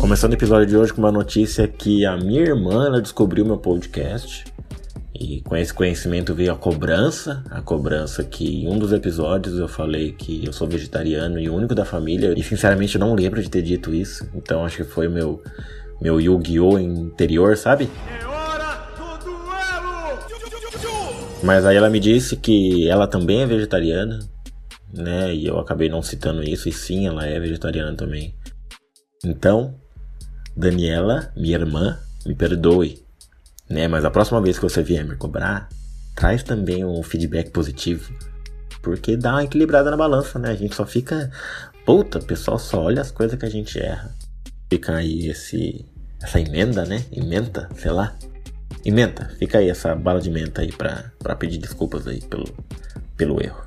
Começando o episódio de hoje com uma notícia que a minha irmã descobriu meu podcast. E com esse conhecimento veio a cobrança, a cobrança que em um dos episódios eu falei que eu sou vegetariano e único da família, e sinceramente eu não lembro de ter dito isso, então acho que foi meu meu Yu-Gi-Oh interior, sabe? É hora do duelo! Mas aí ela me disse que ela também é vegetariana, né? E eu acabei não citando isso, e sim, ela é vegetariana também. Então, Daniela, minha irmã, me perdoe né? Mas a próxima vez que você vier me cobrar, traz também um feedback positivo. Porque dá uma equilibrada na balança, né? A gente só fica. Puta, o pessoal só olha as coisas que a gente erra. Fica aí esse. Essa emenda, né? Emenda, sei lá. Emenda, fica aí essa bala de menta aí pra, pra pedir desculpas aí pelo, pelo erro.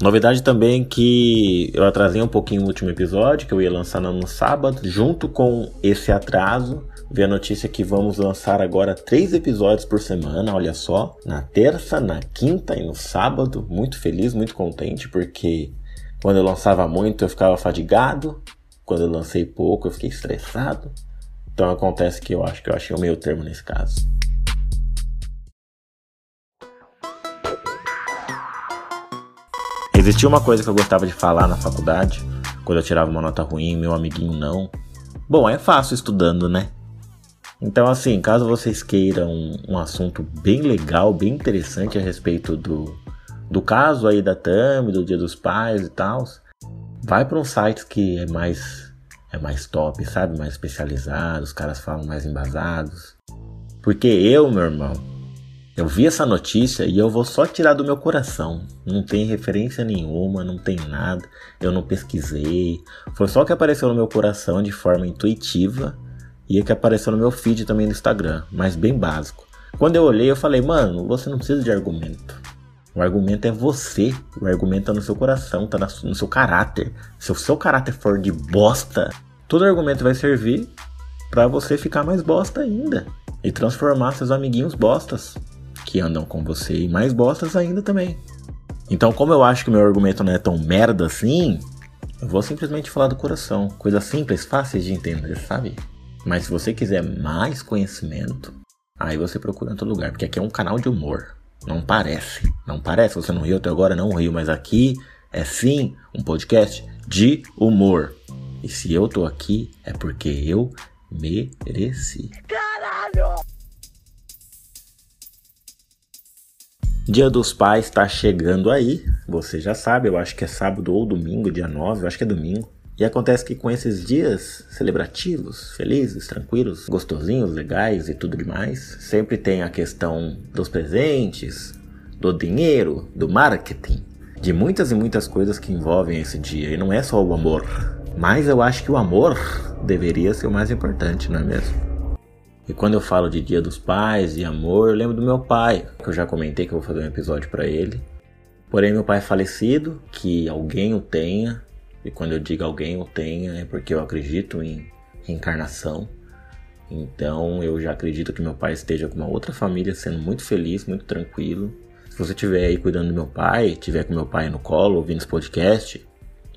Novidade também que eu atrasei um pouquinho o último episódio, que eu ia lançar no sábado, junto com esse atraso, vi a notícia que vamos lançar agora três episódios por semana, olha só, na terça, na quinta e no sábado. Muito feliz, muito contente, porque quando eu lançava muito eu ficava fadigado, quando eu lancei pouco eu fiquei estressado. Então acontece que eu acho que eu achei o meio termo nesse caso. Existia uma coisa que eu gostava de falar na faculdade, quando eu tirava uma nota ruim, meu amiguinho não. Bom, é fácil estudando, né? Então, assim, caso vocês queiram um, assunto bem legal, bem interessante a respeito do, do caso aí da Tami, do Dia dos Pais e tal, vai para um site que é mais é mais top, sabe? Mais especializado, os caras falam mais embasados. Porque eu, meu irmão, eu vi essa notícia e eu vou só tirar do meu coração. Não tem referência nenhuma, não tem nada. Eu não pesquisei. Foi só que apareceu no meu coração de forma intuitiva e o que apareceu no meu feed também no Instagram, mas bem básico. Quando eu olhei, eu falei, mano, você não precisa de argumento. O argumento é você. O argumento tá no seu coração, tá no seu caráter. Se o seu caráter for de bosta, todo argumento vai servir para você ficar mais bosta ainda e transformar seus amiguinhos bostas que andam com você e mais bostas ainda também. Então, como eu acho que meu argumento não é tão merda assim, eu vou simplesmente falar do coração. Coisas simples, fáceis de entender, sabe? Mas se você quiser mais conhecimento, aí você procura em outro lugar, porque aqui é um canal de humor. Não parece, não parece. Você não riu até agora, não riu, mas aqui é sim um podcast de humor. E se eu tô aqui é porque eu mereci. Caralho! Dia dos Pais está chegando aí, você já sabe, eu acho que é sábado ou domingo, dia 9, eu acho que é domingo. E acontece que com esses dias celebrativos, felizes, tranquilos, gostosinhos, legais e tudo demais, sempre tem a questão dos presentes, do dinheiro, do marketing, de muitas e muitas coisas que envolvem esse dia. E não é só o amor. Mas eu acho que o amor deveria ser o mais importante, não é mesmo? E quando eu falo de Dia dos Pais e amor, eu lembro do meu pai, que eu já comentei que eu vou fazer um episódio para ele. Porém, meu pai é falecido, que alguém o tenha, e quando eu digo alguém o tenha é porque eu acredito em reencarnação. Então eu já acredito que meu pai esteja com uma outra família, sendo muito feliz, muito tranquilo. Se você estiver aí cuidando do meu pai, estiver com meu pai no colo, ouvindo esse podcast,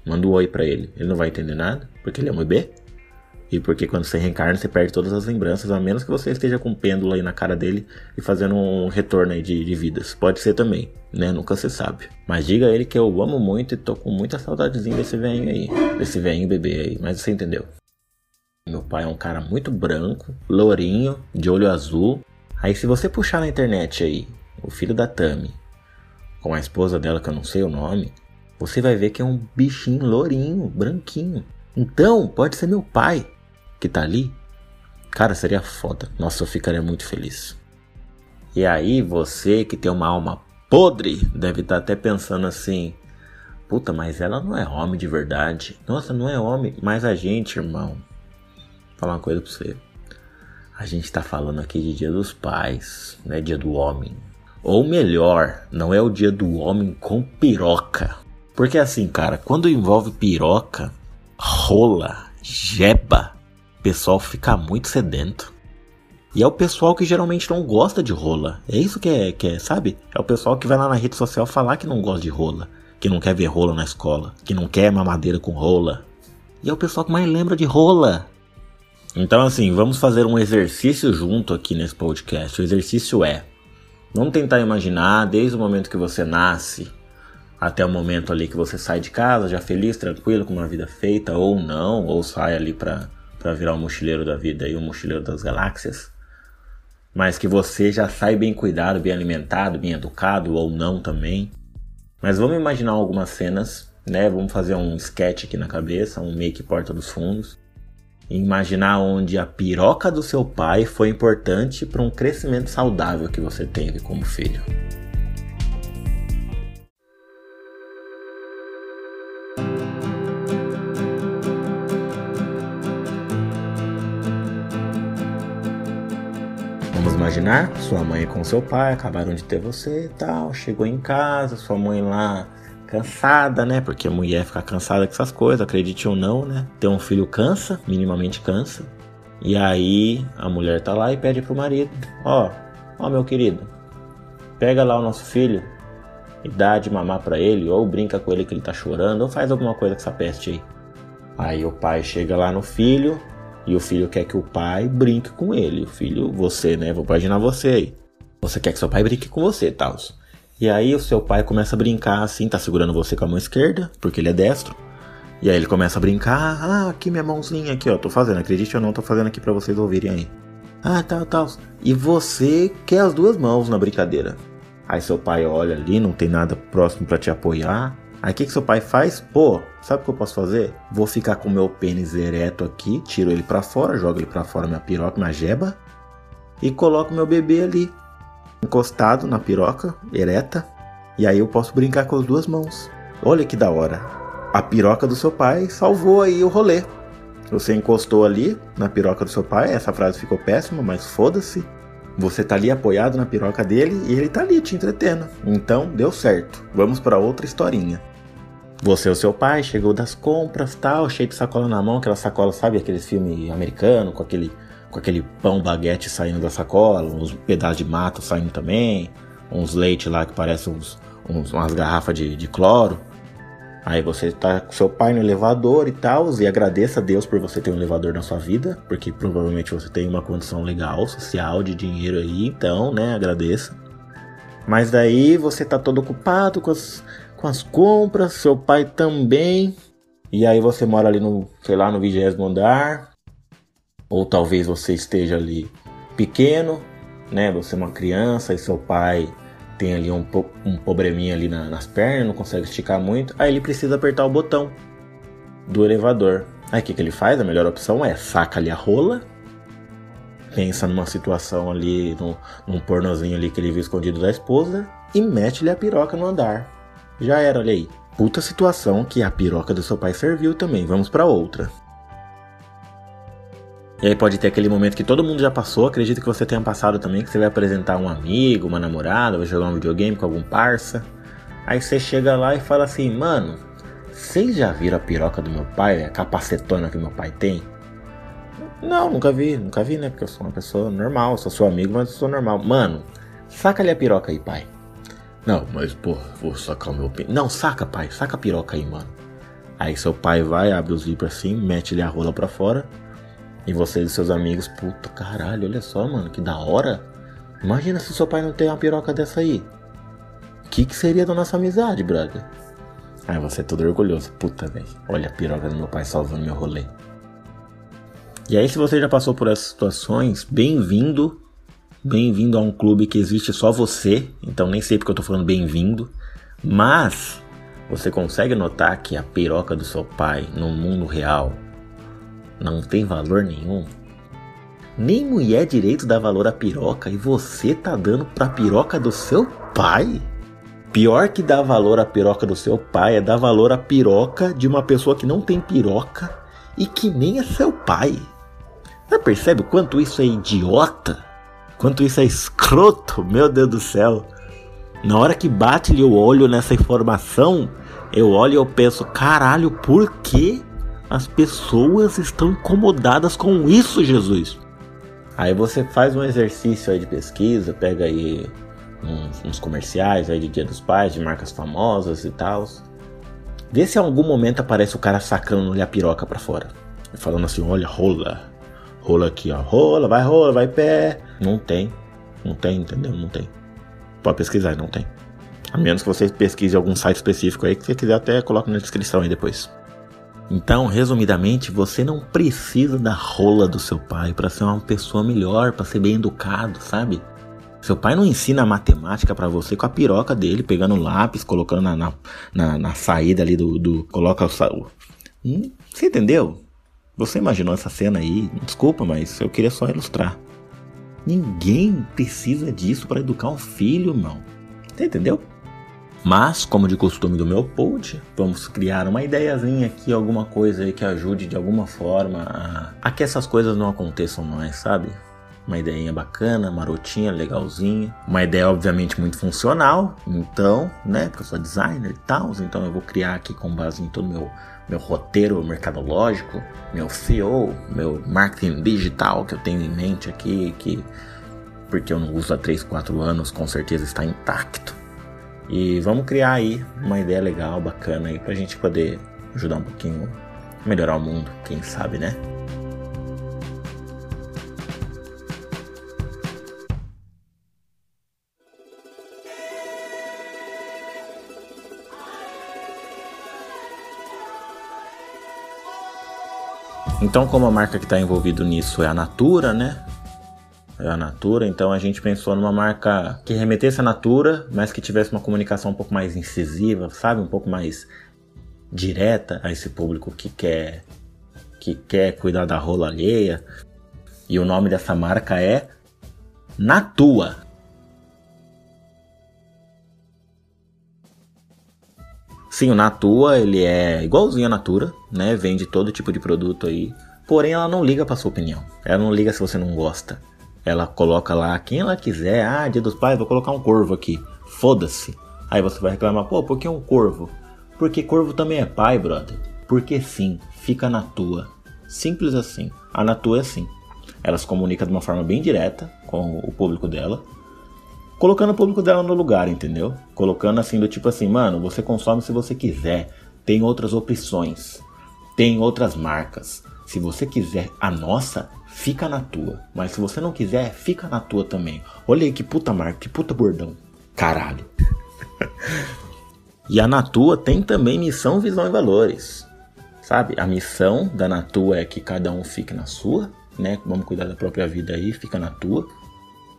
manda um oi para ele. Ele não vai entender nada, porque ele é um bebê. E porque quando você reencarna, você perde todas as lembranças, a menos que você esteja com um pêndulo aí na cara dele e fazendo um retorno aí de, de vidas. Pode ser também, né? Nunca se sabe. Mas diga a ele que eu amo muito e tô com muita saudadezinha desse velhinho aí. Desse velhinho bebê aí, mas você entendeu. Meu pai é um cara muito branco, lourinho, de olho azul. Aí se você puxar na internet aí, o filho da Tami, com a esposa dela que eu não sei o nome, você vai ver que é um bichinho lourinho, branquinho. Então, pode ser meu pai que tá ali, cara, seria foda. Nossa, eu ficaria muito feliz. E aí, você que tem uma alma podre, deve estar tá até pensando assim: puta, mas ela não é homem de verdade. Nossa, não é homem, mas a gente, irmão, vou falar uma coisa pra você. A gente tá falando aqui de Dia dos Pais, não é Dia do Homem. Ou melhor, não é o Dia do Homem com piroca. Porque assim, cara, quando envolve piroca, rola, jeba, pessoal fica muito sedento. E é o pessoal que geralmente não gosta de rola. É isso que é, que é, sabe? É o pessoal que vai lá na rede social falar que não gosta de rola. Que não quer ver rola na escola. Que não quer mamadeira com rola. E é o pessoal que mais lembra de rola. Então, assim, vamos fazer um exercício junto aqui nesse podcast. O exercício é: vamos tentar imaginar desde o momento que você nasce até o momento ali que você sai de casa, já feliz, tranquilo, com uma vida feita, ou não, ou sai ali para virar o um mochileiro da vida e o um mochileiro das galáxias. Mas que você já sai bem cuidado, bem alimentado, bem educado, ou não também. Mas vamos imaginar algumas cenas, né? Vamos fazer um sketch aqui na cabeça, um make porta dos fundos imaginar onde a piroca do seu pai foi importante para um crescimento saudável que você teve como filho. Vamos imaginar sua mãe com seu pai acabaram de ter você e tal, chegou em casa, sua mãe lá cansada, né? Porque a mulher fica cansada com essas coisas, acredite ou não, né? Ter um filho cansa, minimamente cansa. E aí a mulher tá lá e pede pro marido: Ó, ó, meu querido, pega lá o nosso filho e dá de mamar para ele, ou brinca com ele que ele tá chorando, ou faz alguma coisa com essa peste aí. Aí o pai chega lá no filho e o filho quer que o pai brinque com ele. O filho, você, né? Vou imaginar você aí. Você quer que seu pai brinque com você, tal. E aí o seu pai começa a brincar assim, tá segurando você com a mão esquerda, porque ele é destro. E aí ele começa a brincar, ah, aqui minha mãozinha aqui, ó, tô fazendo, acredite ou não, tô fazendo aqui para vocês ouvirem aí. Ah, tal, tal. E você quer as duas mãos na brincadeira. Aí seu pai olha ali, não tem nada próximo para te apoiar. Aí o que, que seu pai faz? Pô, sabe o que eu posso fazer? Vou ficar com meu pênis ereto aqui, tiro ele para fora, jogo ele para fora minha piroca, minha jeba e coloco meu bebê ali encostado na piroca, ereta, e aí eu posso brincar com as duas mãos. Olha que da hora. A piroca do seu pai salvou aí o rolê. Você encostou ali na piroca do seu pai, essa frase ficou péssima, mas foda-se. Você tá ali apoiado na piroca dele e ele tá ali te entretendo. Então, deu certo. Vamos para outra historinha. Você e o seu pai chegou das compras, tal, cheio de sacola na mão, aquela sacola, sabe, aqueles filmes americanos com aquele com aquele pão baguete saindo da sacola, uns pedaços de mato saindo também, uns leite lá que parecem uns, uns, umas garrafas de, de cloro. Aí você tá com seu pai no elevador e tal, e agradeça a Deus por você ter um elevador na sua vida, porque provavelmente você tem uma condição legal, social, de dinheiro aí, então, né, agradeça. Mas daí você tá todo ocupado com as, com as compras, seu pai também, e aí você mora ali no, sei lá, no vigésimo andar, ou talvez você esteja ali pequeno, né? Você é uma criança e seu pai tem ali um, um probleminha ali na, nas pernas, não consegue esticar muito. Aí ele precisa apertar o botão do elevador. Aí o que, que ele faz? A melhor opção é saca ali a rola, pensa numa situação ali, no, num pornozinho ali que ele viu escondido da esposa e mete-lhe a piroca no andar. Já era, olha aí. Puta situação que a piroca do seu pai serviu também. Vamos para outra. E aí pode ter aquele momento que todo mundo já passou, acredito que você tenha passado também, que você vai apresentar um amigo, uma namorada, vai jogar um videogame com algum parça. Aí você chega lá e fala assim, mano, vocês já viram a piroca do meu pai, a capacetona que meu pai tem? Não, nunca vi, nunca vi, né? Porque eu sou uma pessoa normal, sou seu amigo, mas eu sou normal. Mano, saca ali a piroca aí, pai. Não, mas porra, vou sacar o meu pin. Não, saca, pai, saca a piroca aí, mano. Aí seu pai vai, abre os zíper assim, mete-lhe a rola pra fora e você e seus amigos, puta caralho, olha só, mano, que da hora. Imagina se seu pai não tem uma piroca dessa aí. O que, que seria da nossa amizade, brother? Aí você é todo orgulhoso. Puta, velho. Olha a piroca do meu pai salvando meu rolê. E aí, se você já passou por essas situações, bem-vindo. Bem-vindo a um clube que existe só você. Então, nem sei porque eu tô falando bem-vindo. Mas, você consegue notar que a piroca do seu pai no mundo real não tem valor nenhum. Nem mulher direito dá valor à piroca e você tá dando pra piroca do seu pai? Pior que dar valor à piroca do seu pai é dar valor à piroca de uma pessoa que não tem piroca e que nem é seu pai. Você percebe o quanto isso é idiota? Quanto isso é escroto? Meu Deus do céu. Na hora que bate-lhe o olho nessa informação, eu olho e eu penso, caralho, por que as pessoas estão incomodadas com isso, Jesus. Aí você faz um exercício aí de pesquisa, pega aí uns, uns comerciais aí de Dia dos Pais, de marcas famosas e tal. Vê se em algum momento aparece o cara sacando a piroca pra fora. Falando assim, olha, rola. Rola aqui, ó. Rola, vai rola, vai pé. Não tem. Não tem, entendeu? Não tem. Pode pesquisar, não tem. A menos que você pesquise algum site específico aí, que você quiser até coloca na descrição aí depois. Então, resumidamente, você não precisa da rola do seu pai para ser uma pessoa melhor, para ser bem educado, sabe? Seu pai não ensina matemática para você com a piroca dele, pegando lápis, colocando na, na, na, na saída ali do. do coloca o. Hum, você entendeu? Você imaginou essa cena aí? Desculpa, mas eu queria só ilustrar. Ninguém precisa disso para educar um filho, irmão. Você entendeu? Mas, como de costume do meu pod, vamos criar uma ideiazinha aqui, alguma coisa aí que ajude de alguma forma a, a que essas coisas não aconteçam mais, sabe? Uma ideinha bacana, marotinha, legalzinha. Uma ideia, obviamente, muito funcional. Então, né? Porque eu sou designer e tal. Então eu vou criar aqui com base em todo o meu, meu roteiro mercadológico, meu CEO, meu marketing digital que eu tenho em mente aqui, que porque eu não uso há 3, 4 anos, com certeza está intacto. E vamos criar aí uma ideia legal, bacana aí pra gente poder ajudar um pouquinho melhorar o mundo, quem sabe, né? Então, como a marca que está envolvido nisso é a Natura, né? É a Natura, então a gente pensou numa marca que remetesse à Natura, mas que tivesse uma comunicação um pouco mais incisiva, sabe? Um pouco mais direta a esse público que quer que quer cuidar da rola alheia. E o nome dessa marca é Natua. Sim, o Natua, ele é igualzinho a Natura, né? Vende todo tipo de produto aí. Porém, ela não liga para sua opinião. Ela não liga se você não gosta. Ela coloca lá quem ela quiser. Ah, dia dos pais, vou colocar um corvo aqui. Foda-se. Aí você vai reclamar, pô, por que um corvo? Porque corvo também é pai, brother. Porque sim, fica na tua. Simples assim. A Natua é assim. Ela se comunica de uma forma bem direta com o público dela. Colocando o público dela no lugar, entendeu? Colocando assim do tipo assim, mano, você consome se você quiser. Tem outras opções. Tem outras marcas. Se você quiser a nossa, fica na tua. Mas se você não quiser, fica na tua também. Olha aí que puta marca, que puta bordão. Caralho. e a Natua tem também missão, visão e valores. Sabe? A missão da Natua é que cada um fique na sua, né? Vamos cuidar da própria vida aí, fica na tua.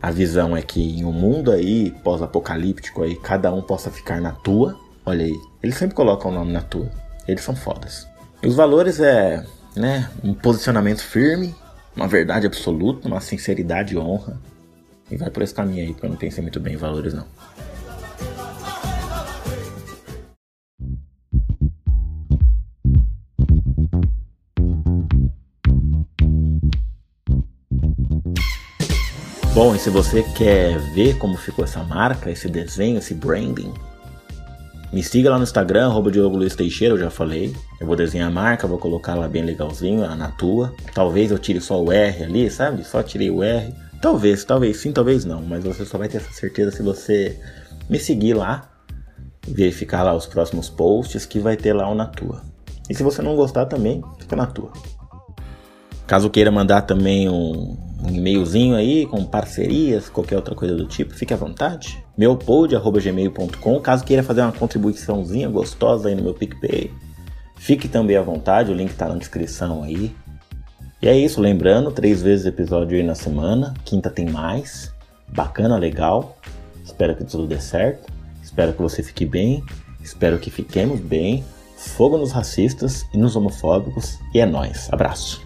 A visão é que em um mundo aí pós-apocalíptico aí, cada um possa ficar na tua. Olha aí, eles sempre colocam o nome na tua. Eles são fodas. E os valores é, né, um posicionamento firme, uma verdade absoluta, uma sinceridade e honra. E vai por esse caminho aí, porque eu não pensei muito bem em valores não. Bom, e se você quer ver como ficou essa marca, esse desenho, esse branding, me siga lá no Instagram, arroba Diogo Luiz Teixeira, eu já falei. Eu vou desenhar a marca, vou colocar lá bem legalzinho, na tua. Talvez eu tire só o R ali, sabe? Só tirei o R. Talvez, talvez sim, talvez não. Mas você só vai ter essa certeza se você me seguir lá, verificar lá os próximos posts que vai ter lá o na tua. E se você não gostar também, fica na tua. Caso queira mandar também um, um e-mailzinho aí com parcerias, qualquer outra coisa do tipo, fique à vontade. Meupod.gmail.com, caso queira fazer uma contribuiçãozinha gostosa aí no meu PicPay, fique também à vontade, o link tá na descrição aí. E é isso, lembrando, três vezes episódio aí na semana, quinta tem mais, bacana, legal, espero que tudo dê certo, espero que você fique bem, espero que fiquemos bem, fogo nos racistas e nos homofóbicos, e é nóis, abraço.